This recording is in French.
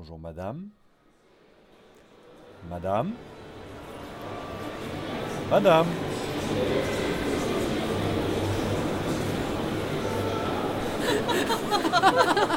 Bonjour madame. Madame. Madame.